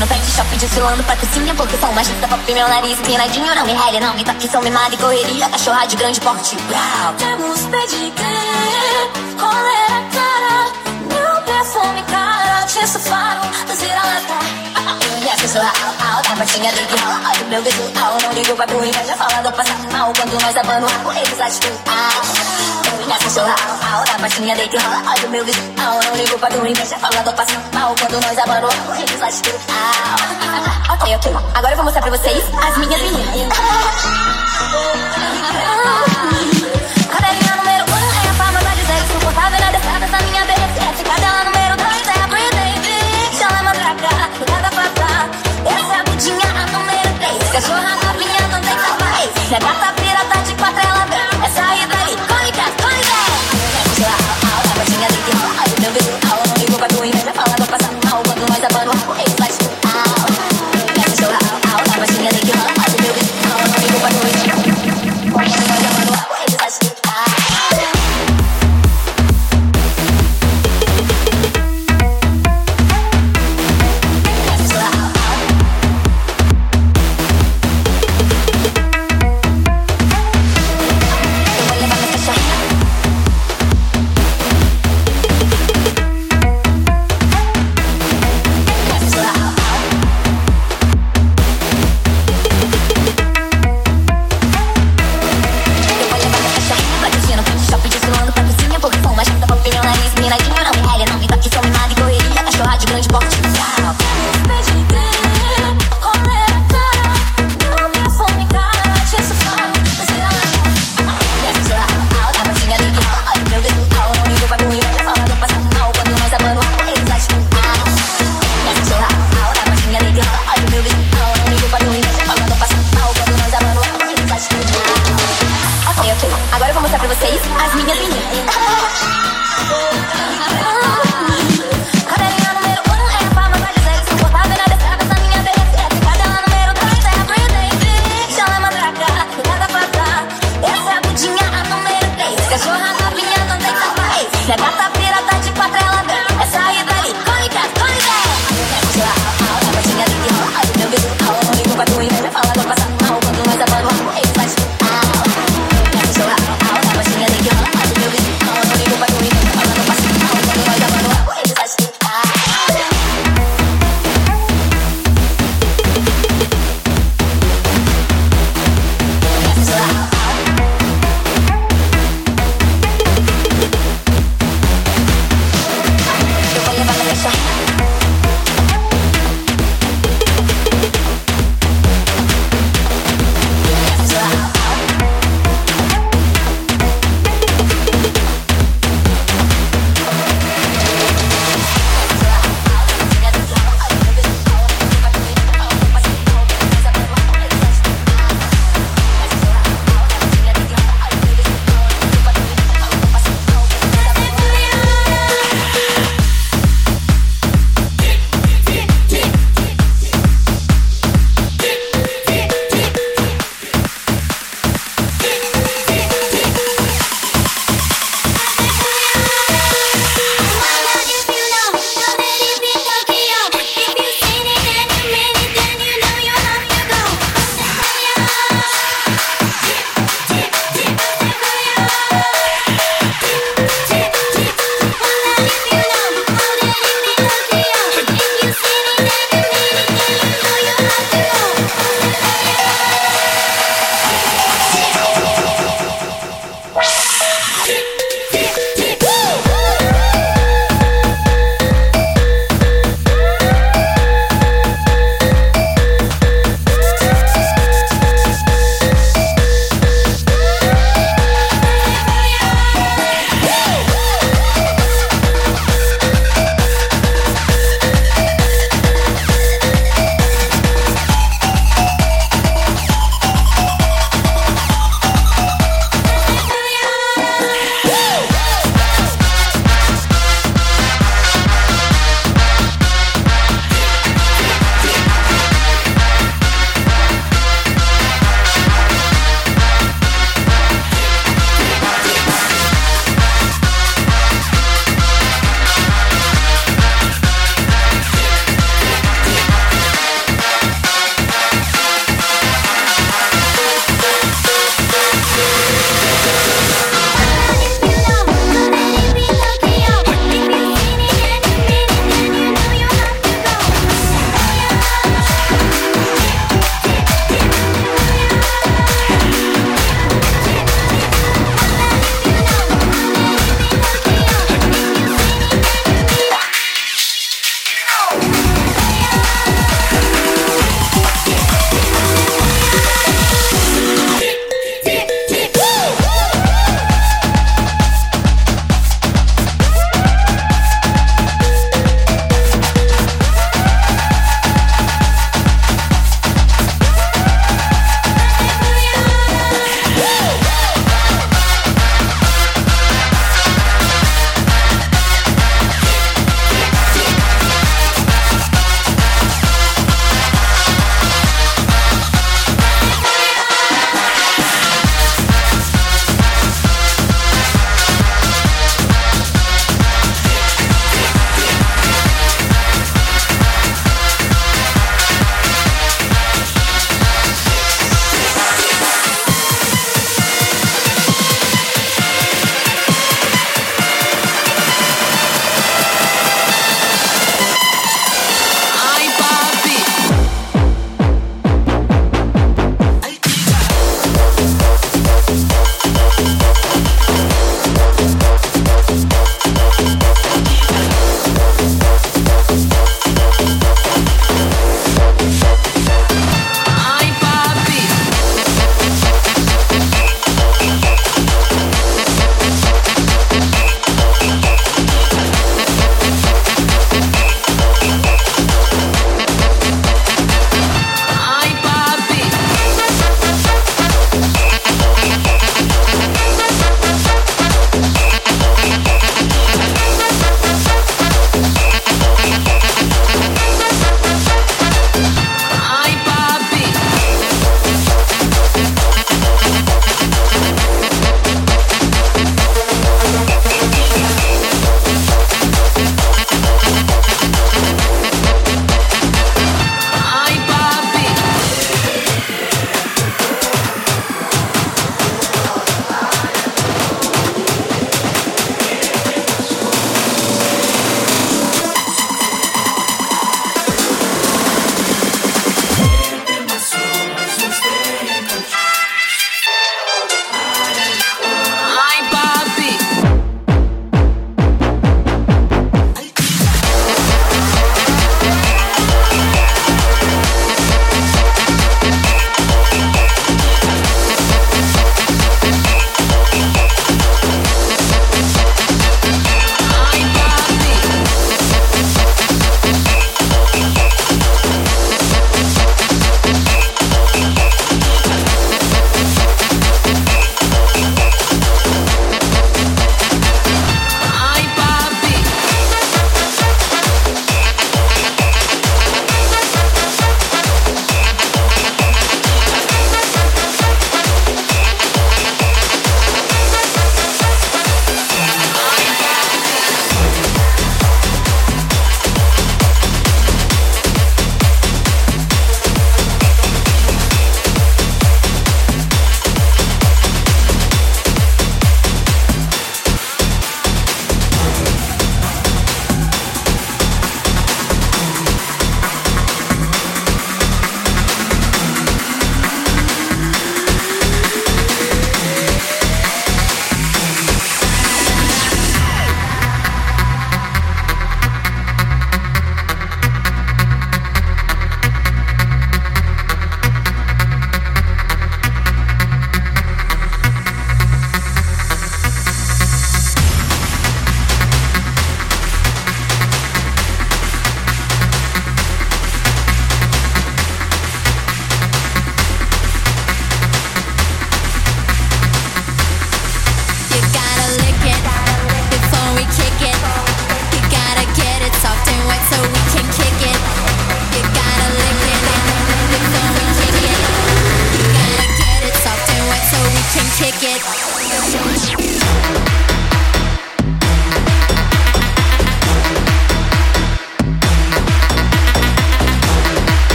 no pet shop desfilando patrocínio Porque sou uma justa pop, meu nariz empinadinho Não me regue, não me toque, sou mimada e correria Cachorra de grande porte Uau. Temos pedigree, colera cara Meu perfume cara, te faro, dos vira-lata minha pessoa alta, baixinha de rola Olha o meu visual, não ligo pra tua inveja Fala do passado mal, quando nós abano água Eles atitude Minha pessoa alta, baixinha de rola Olha o meu visual, não ligo pra tua inveja Fala do passado mal, quando nós abano Eles atitude Ok, ok, agora eu vou mostrar pra vocês As minhas meninas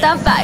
tapa.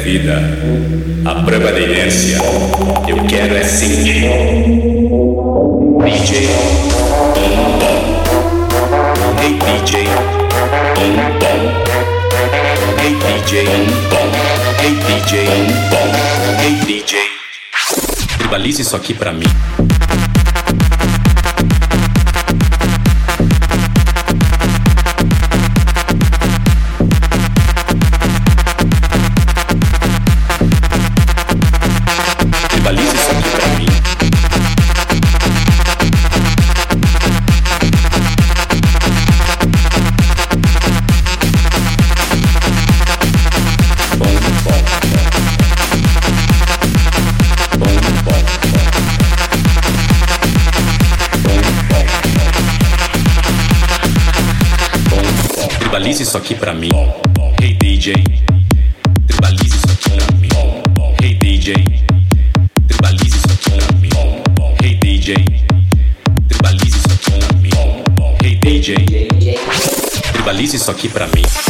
vida. A prova da inércia. Eu quero é sentir. DJ Hey DJ Onda. Hey DJ Onda. Hey DJ Onda. Hey DJ. Tribalize isso aqui pra mim. aqui pra mim. Hey DJ, tribalize isso aqui pra mim. Hey DJ, tribalize isso aqui pra mim. Hey DJ, tribalize isso aqui pra mim. Hey DJ, tribalize isso aqui pra mim.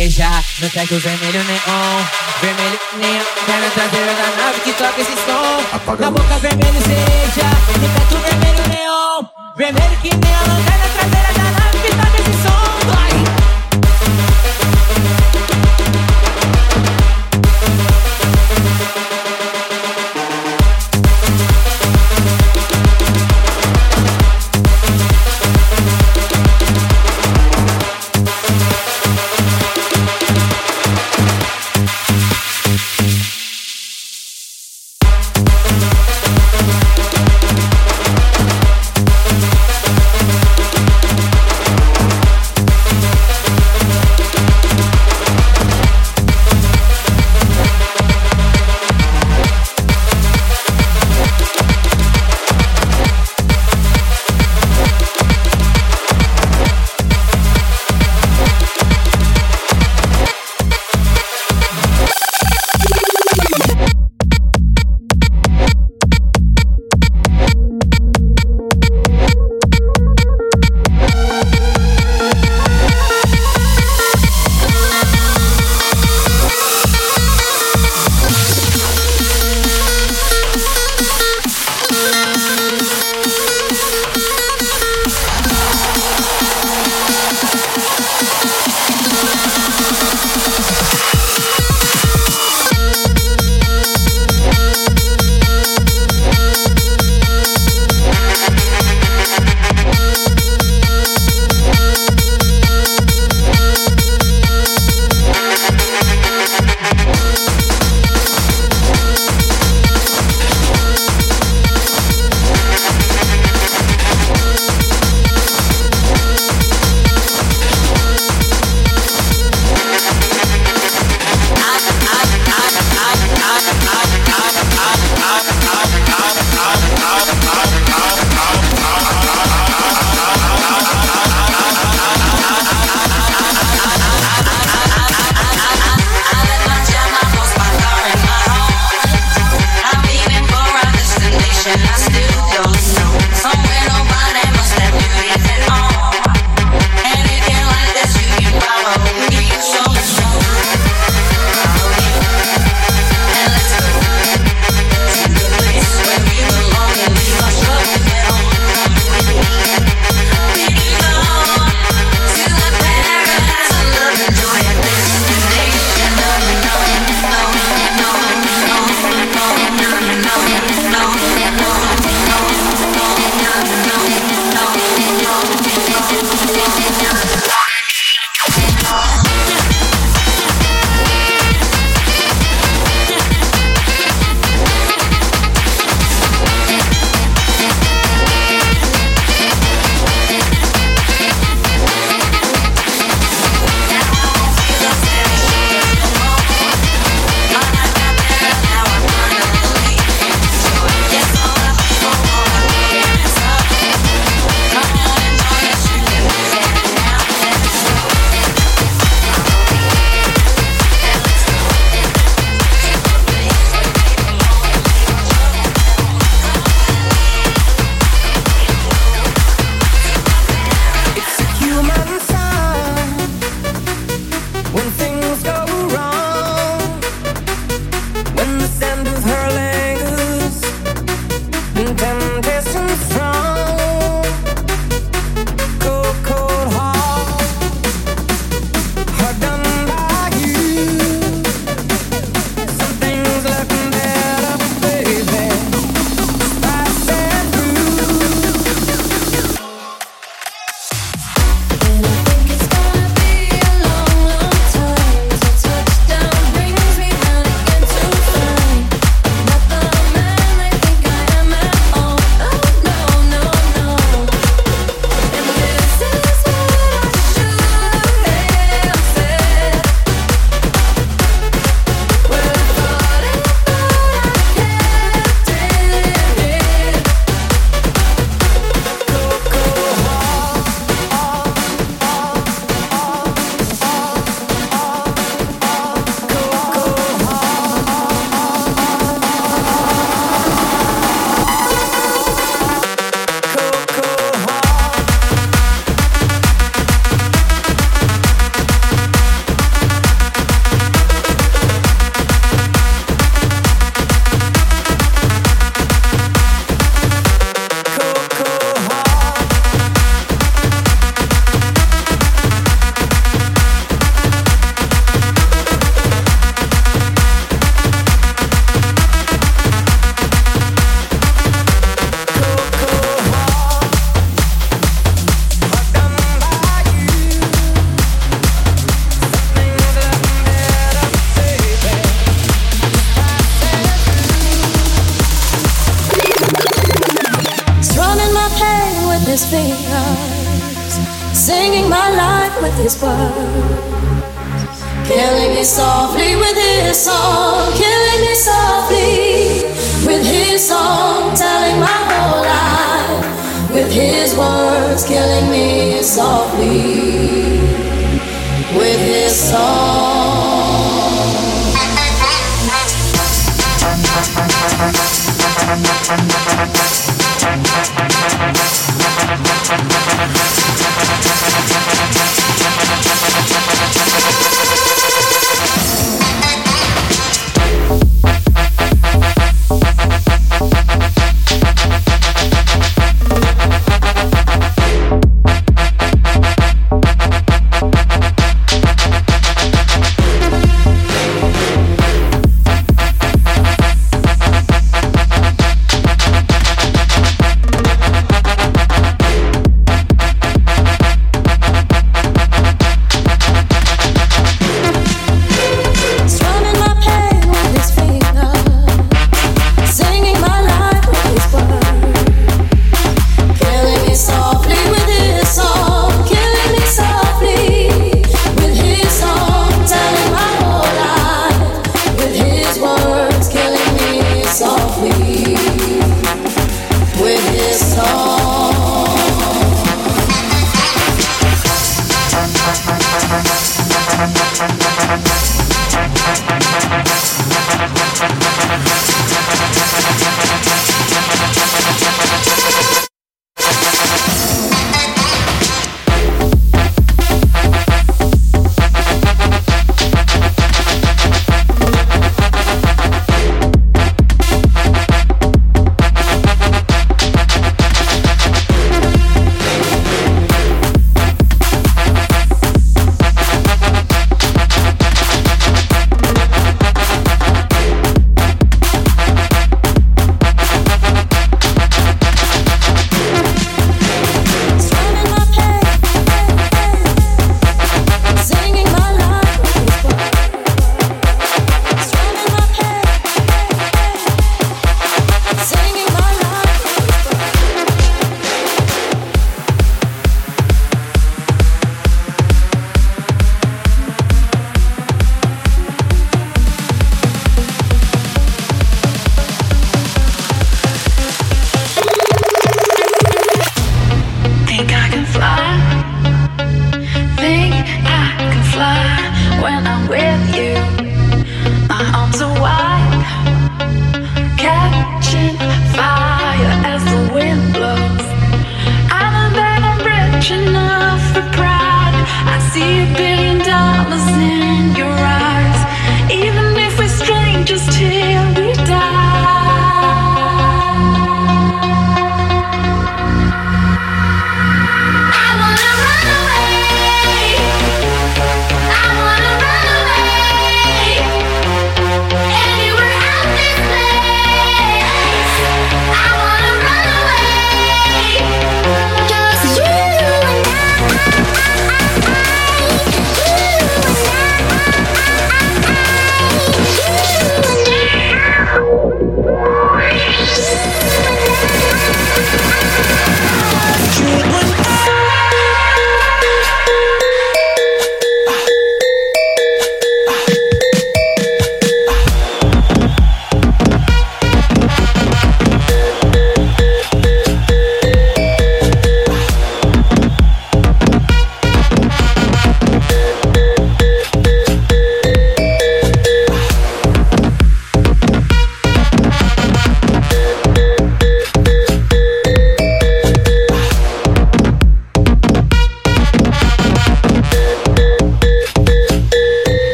Cereja, no teto vermelho neon, vermelho neon, perna traseira da nave que toca esse som. Apaga a Na boca vermelho cereja, no teto vermelho neon, vermelho que neon, perna traseira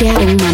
getting my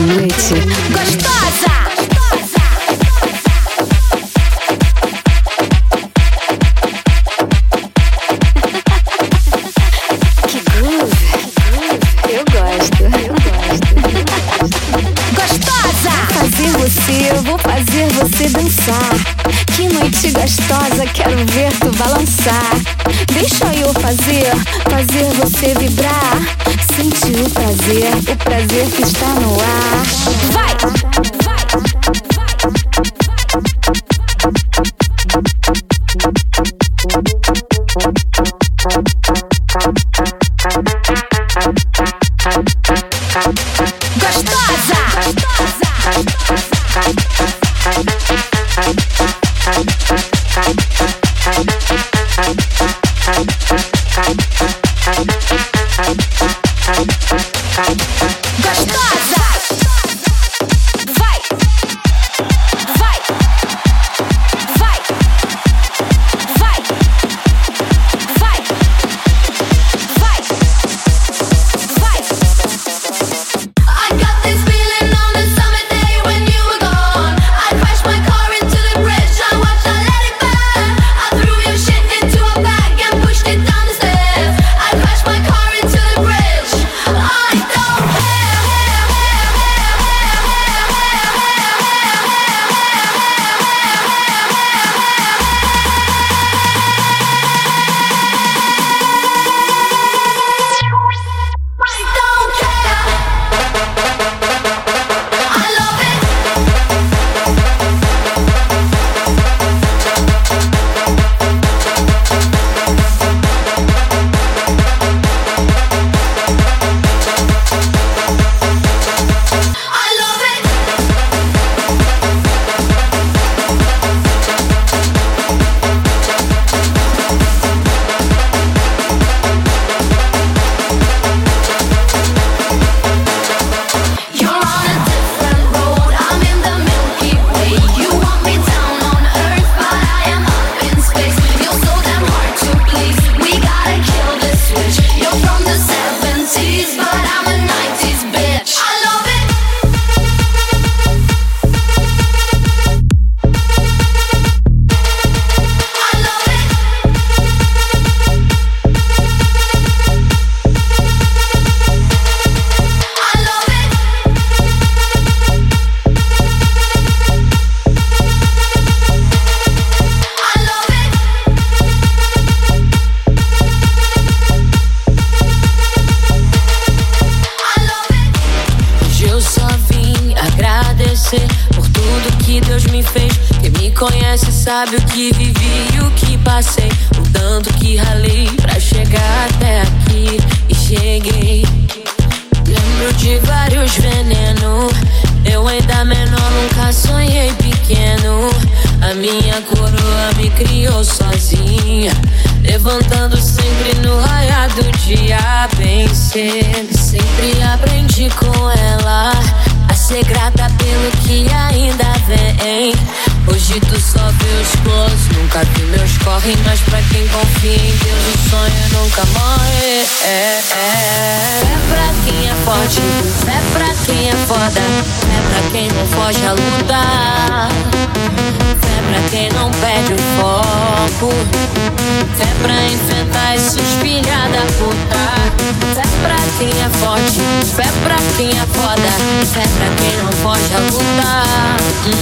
é foda. Fé pra quem não foge a lutar. Hum.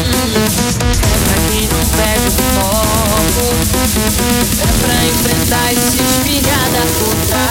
Fé pra quem não perde o foco. Fé pra enfrentar esses filha da puta.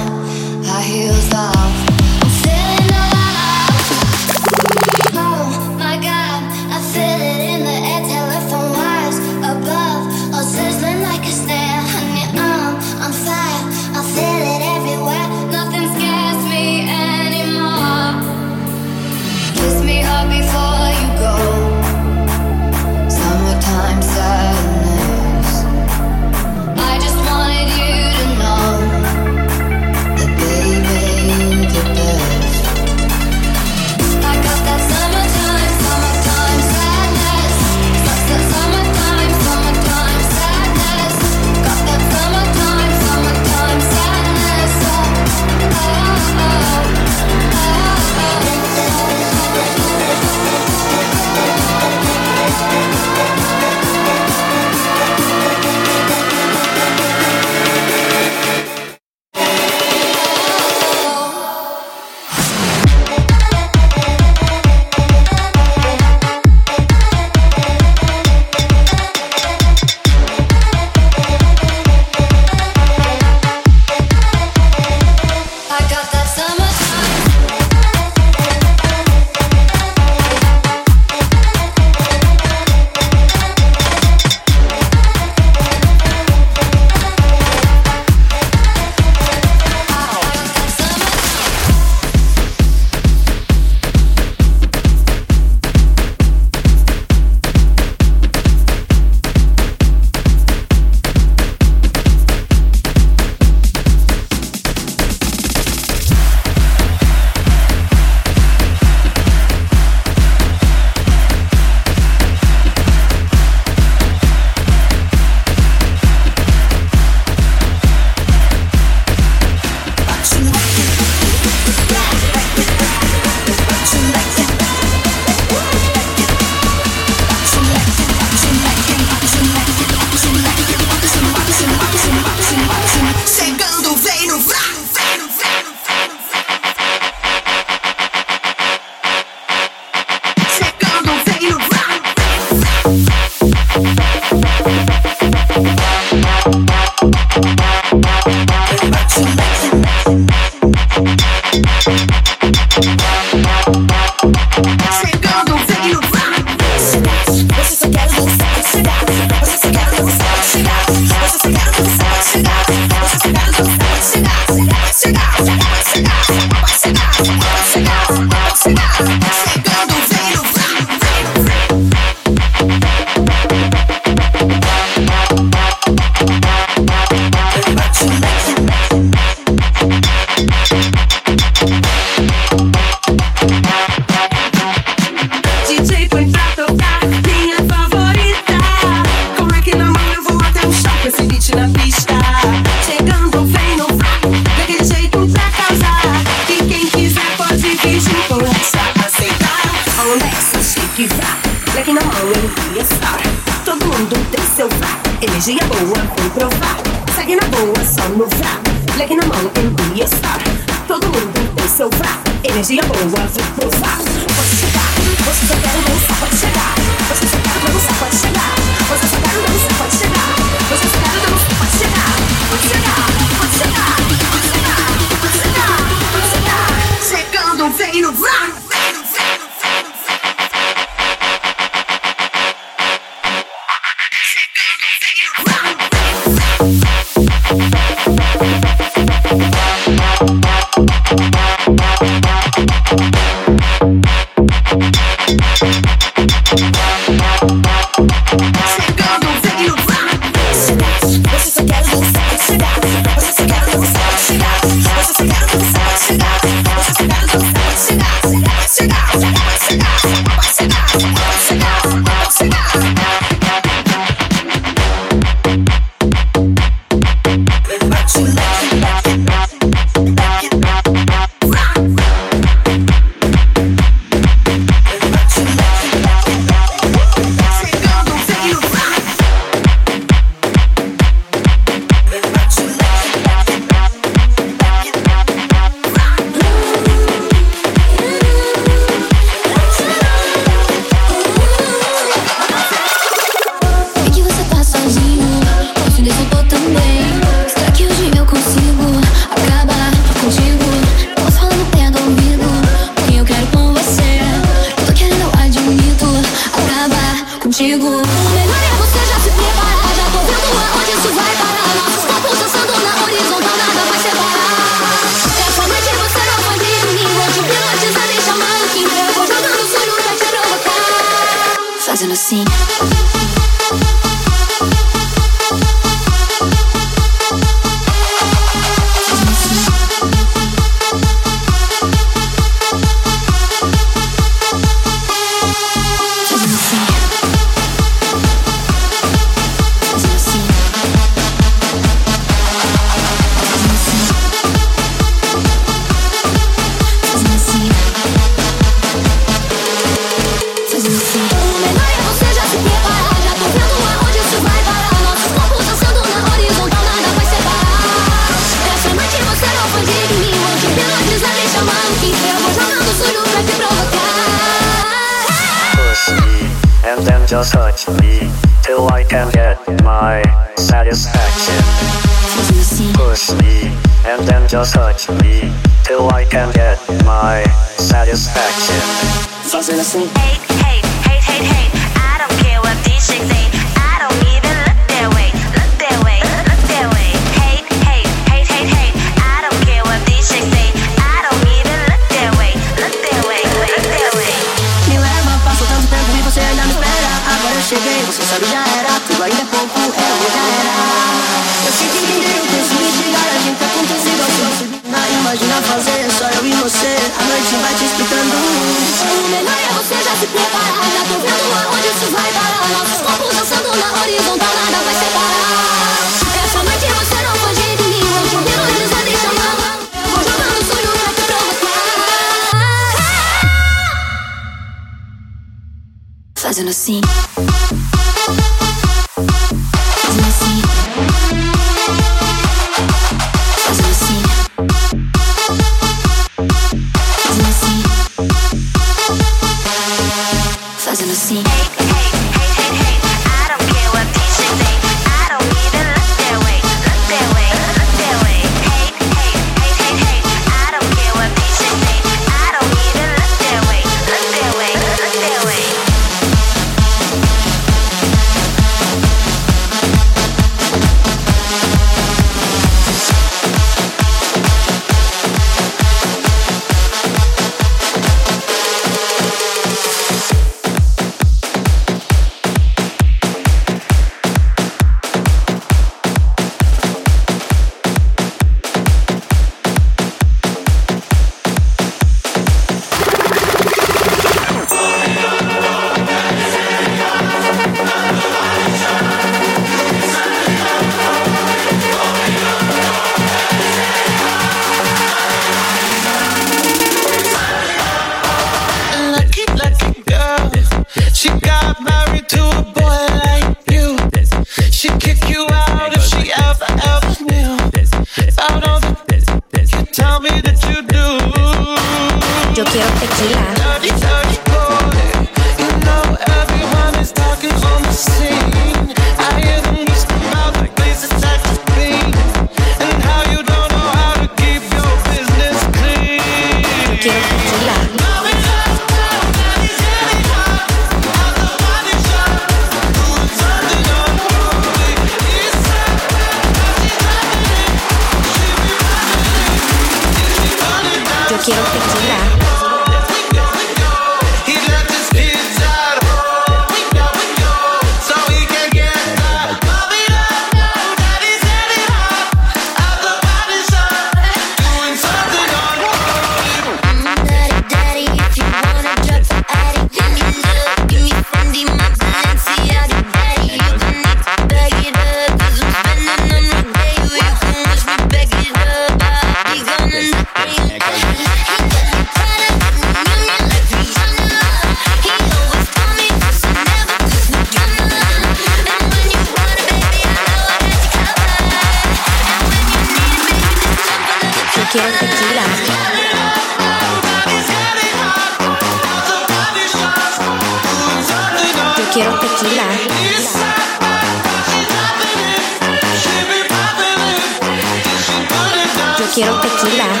你不打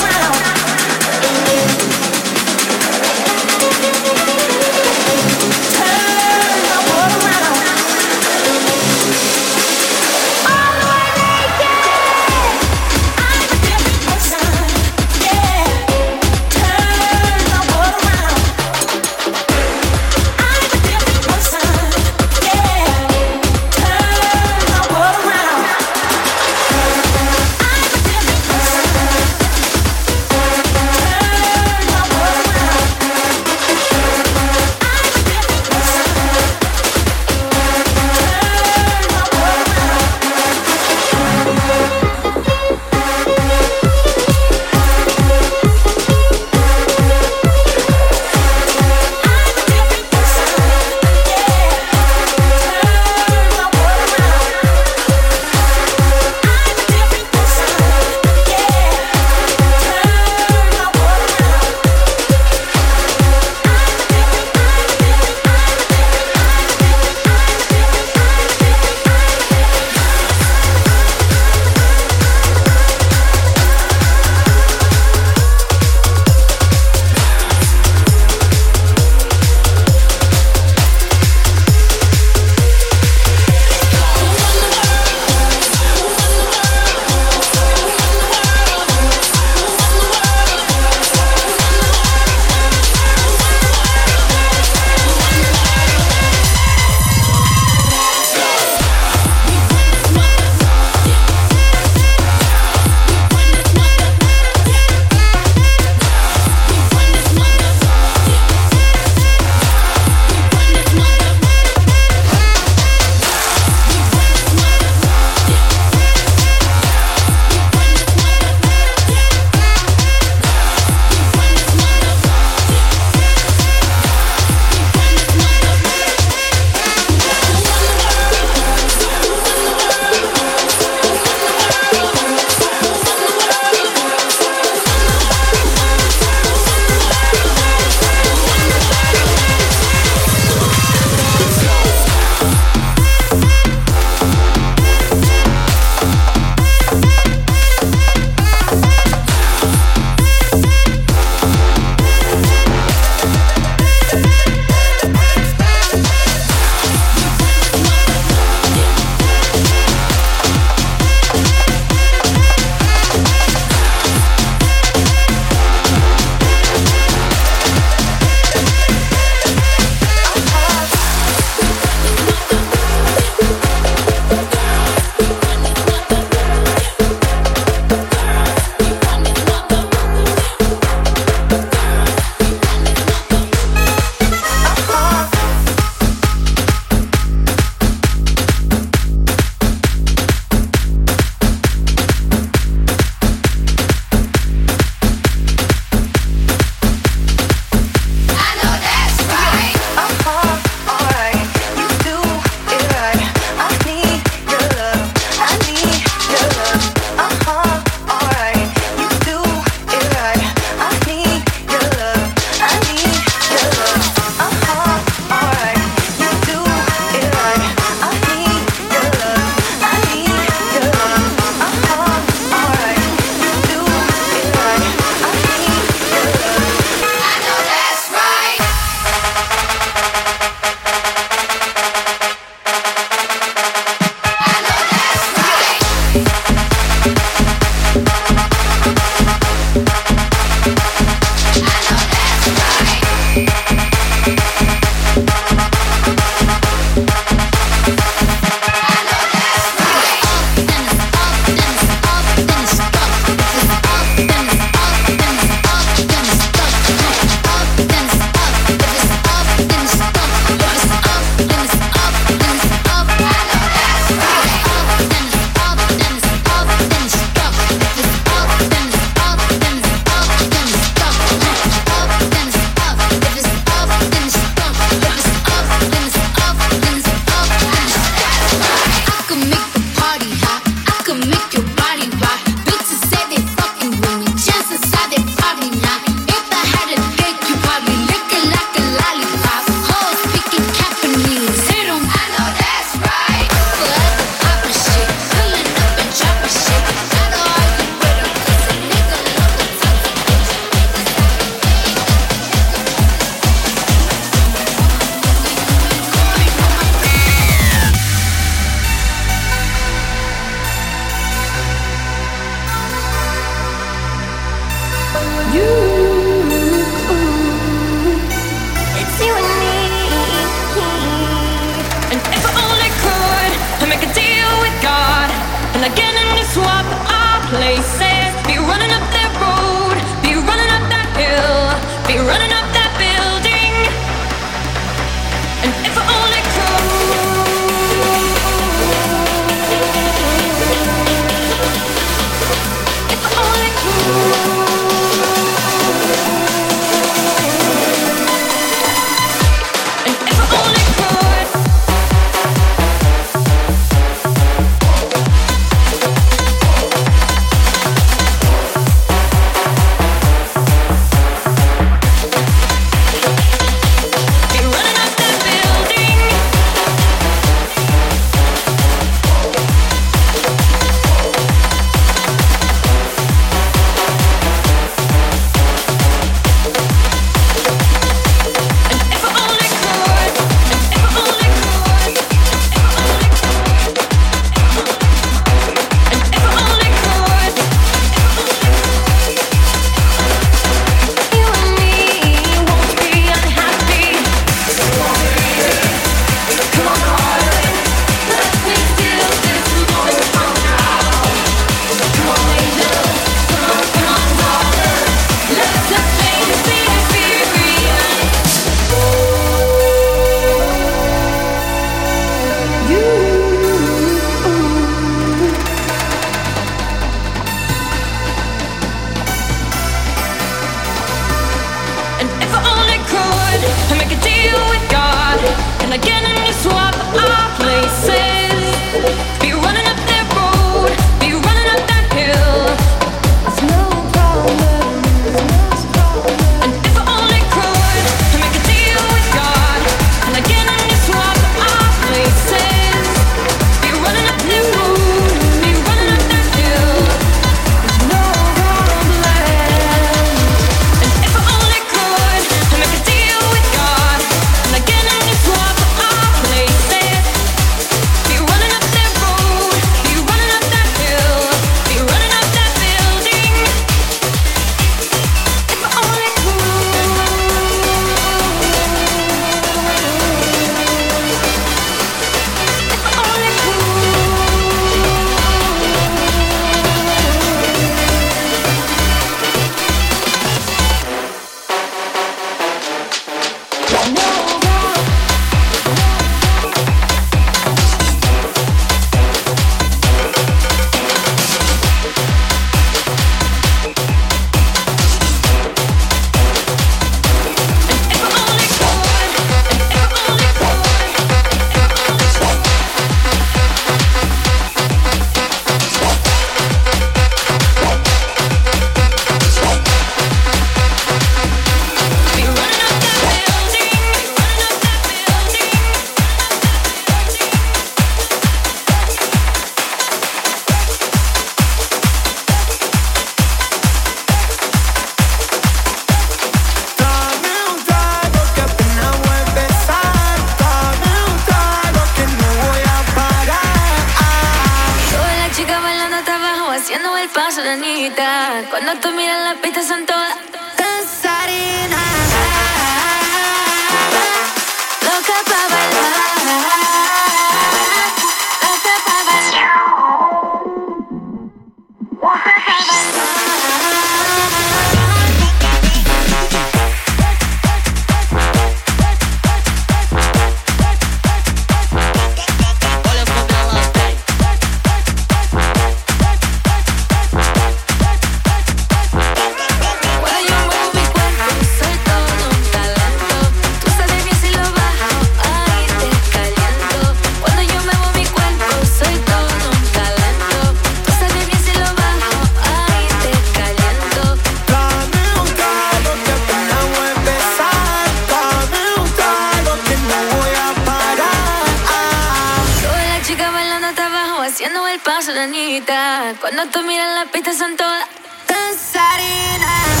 paso, Danita. Cuando tú miras la pista son todas danzarinas.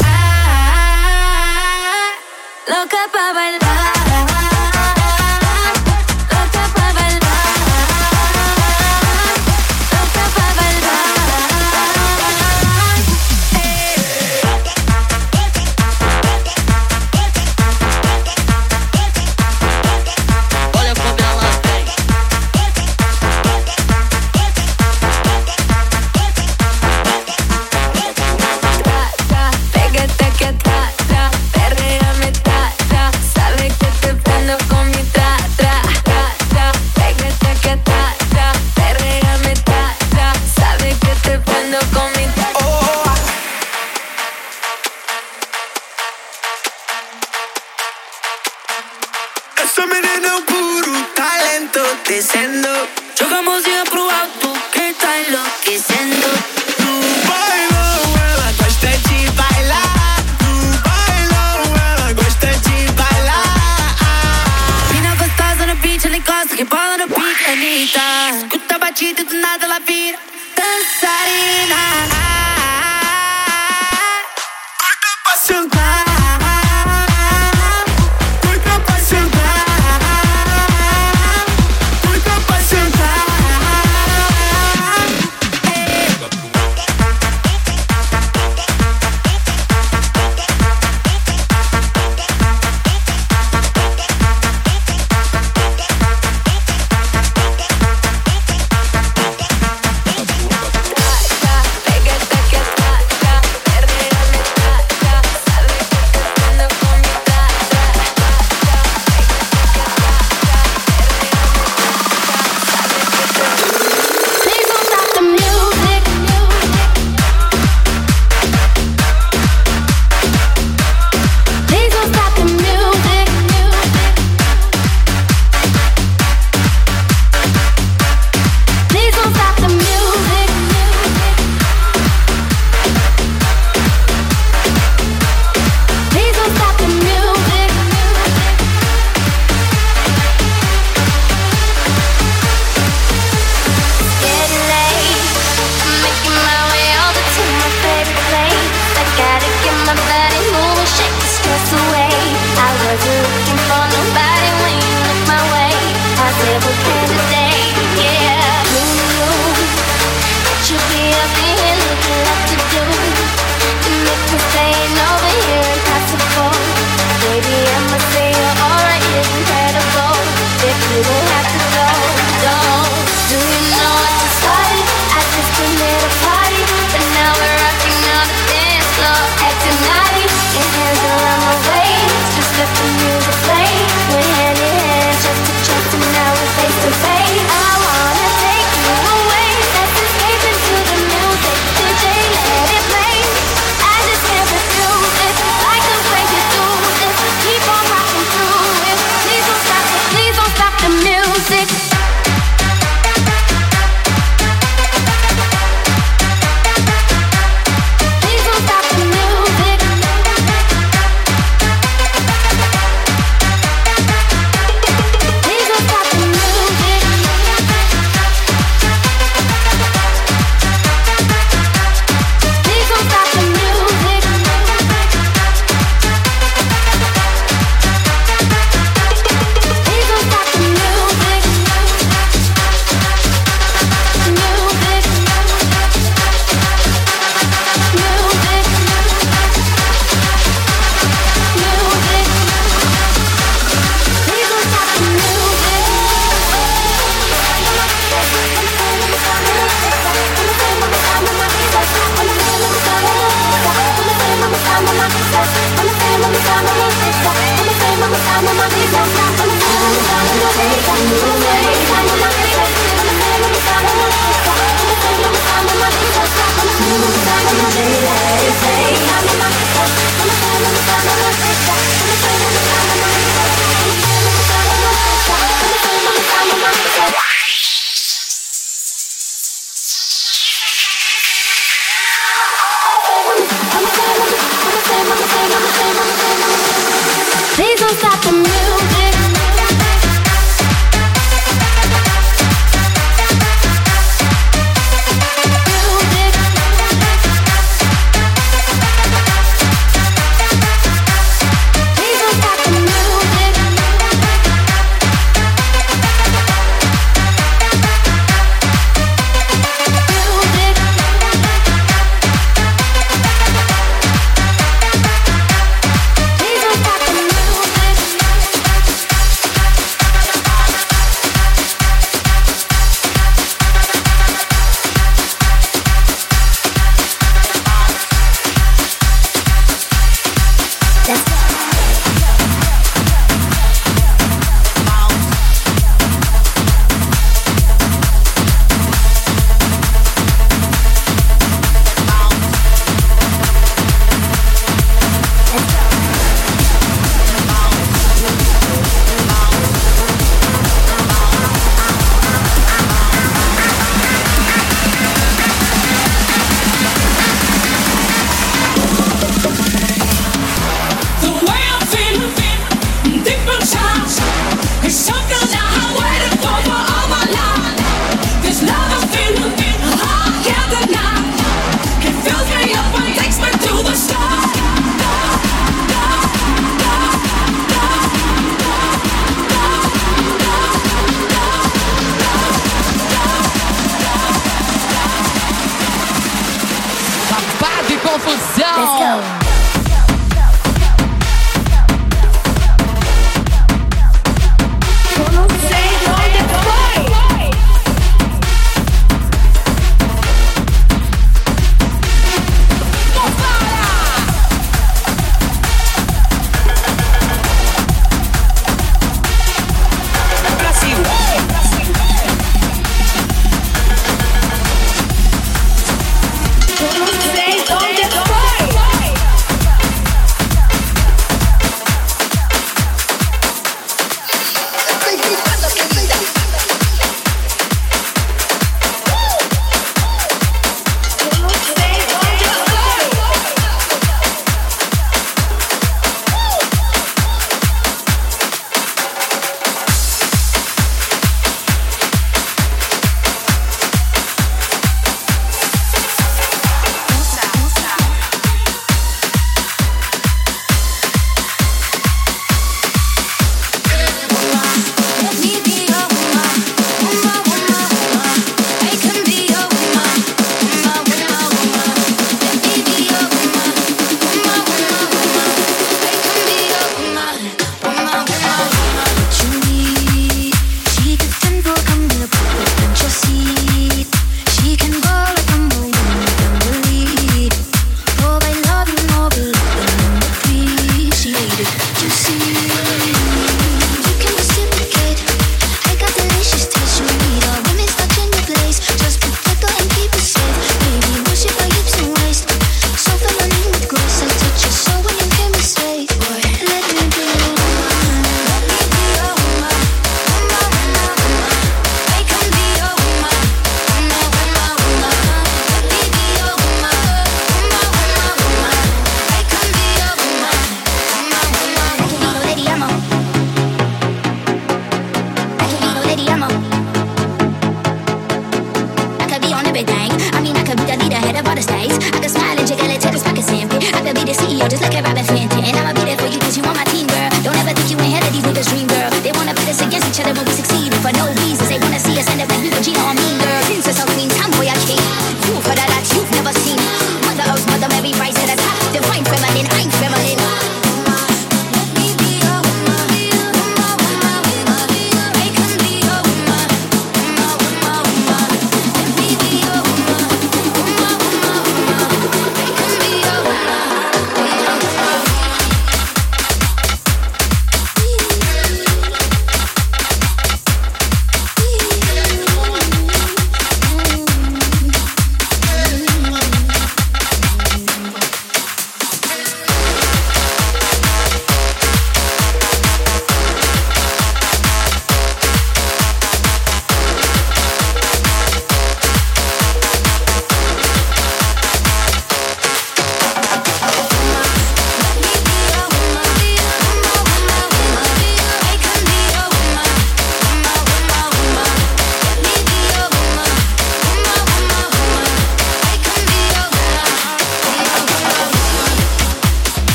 Loca pa' bailar.